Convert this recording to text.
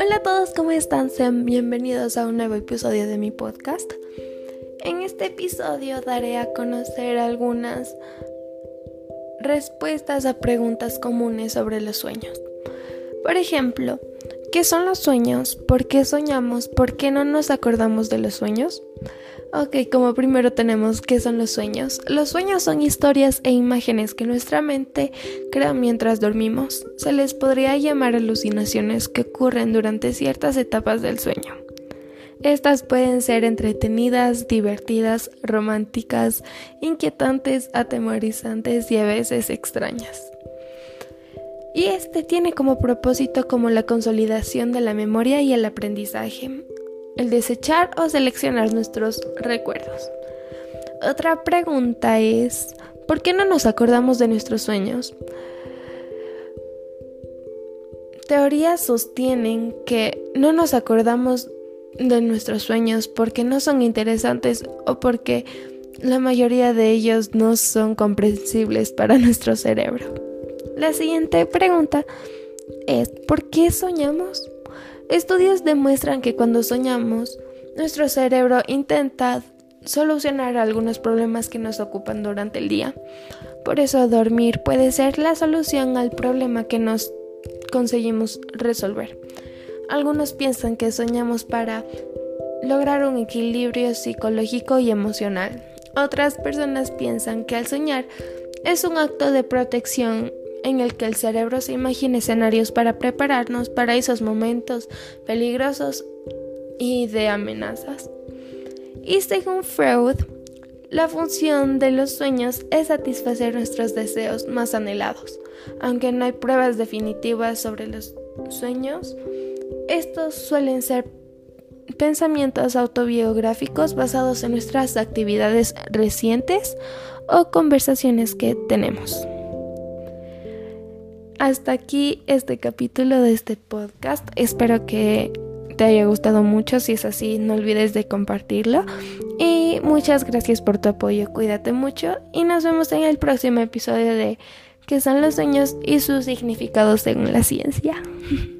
Hola a todos, ¿cómo están? Sean bienvenidos a un nuevo episodio de mi podcast. En este episodio daré a conocer algunas respuestas a preguntas comunes sobre los sueños. Por ejemplo, ¿qué son los sueños? ¿Por qué soñamos? ¿Por qué no nos acordamos de los sueños? Ok, como primero tenemos qué son los sueños. Los sueños son historias e imágenes que nuestra mente crea mientras dormimos. Se les podría llamar alucinaciones que ocurren durante ciertas etapas del sueño. Estas pueden ser entretenidas, divertidas, románticas, inquietantes, atemorizantes y a veces extrañas. Y este tiene como propósito como la consolidación de la memoria y el aprendizaje el desechar o seleccionar nuestros recuerdos. Otra pregunta es, ¿por qué no nos acordamos de nuestros sueños? Teorías sostienen que no nos acordamos de nuestros sueños porque no son interesantes o porque la mayoría de ellos no son comprensibles para nuestro cerebro. La siguiente pregunta es, ¿por qué soñamos? Estudios demuestran que cuando soñamos, nuestro cerebro intenta solucionar algunos problemas que nos ocupan durante el día. Por eso dormir puede ser la solución al problema que nos conseguimos resolver. Algunos piensan que soñamos para lograr un equilibrio psicológico y emocional. Otras personas piensan que al soñar es un acto de protección en el que el cerebro se imagina escenarios para prepararnos para esos momentos peligrosos y de amenazas. Y según Freud, la función de los sueños es satisfacer nuestros deseos más anhelados. Aunque no hay pruebas definitivas sobre los sueños, estos suelen ser pensamientos autobiográficos basados en nuestras actividades recientes o conversaciones que tenemos. Hasta aquí este capítulo de este podcast. Espero que te haya gustado mucho. Si es así, no olvides de compartirlo. Y muchas gracias por tu apoyo. Cuídate mucho y nos vemos en el próximo episodio de ¿Qué son los sueños y sus significados según la ciencia?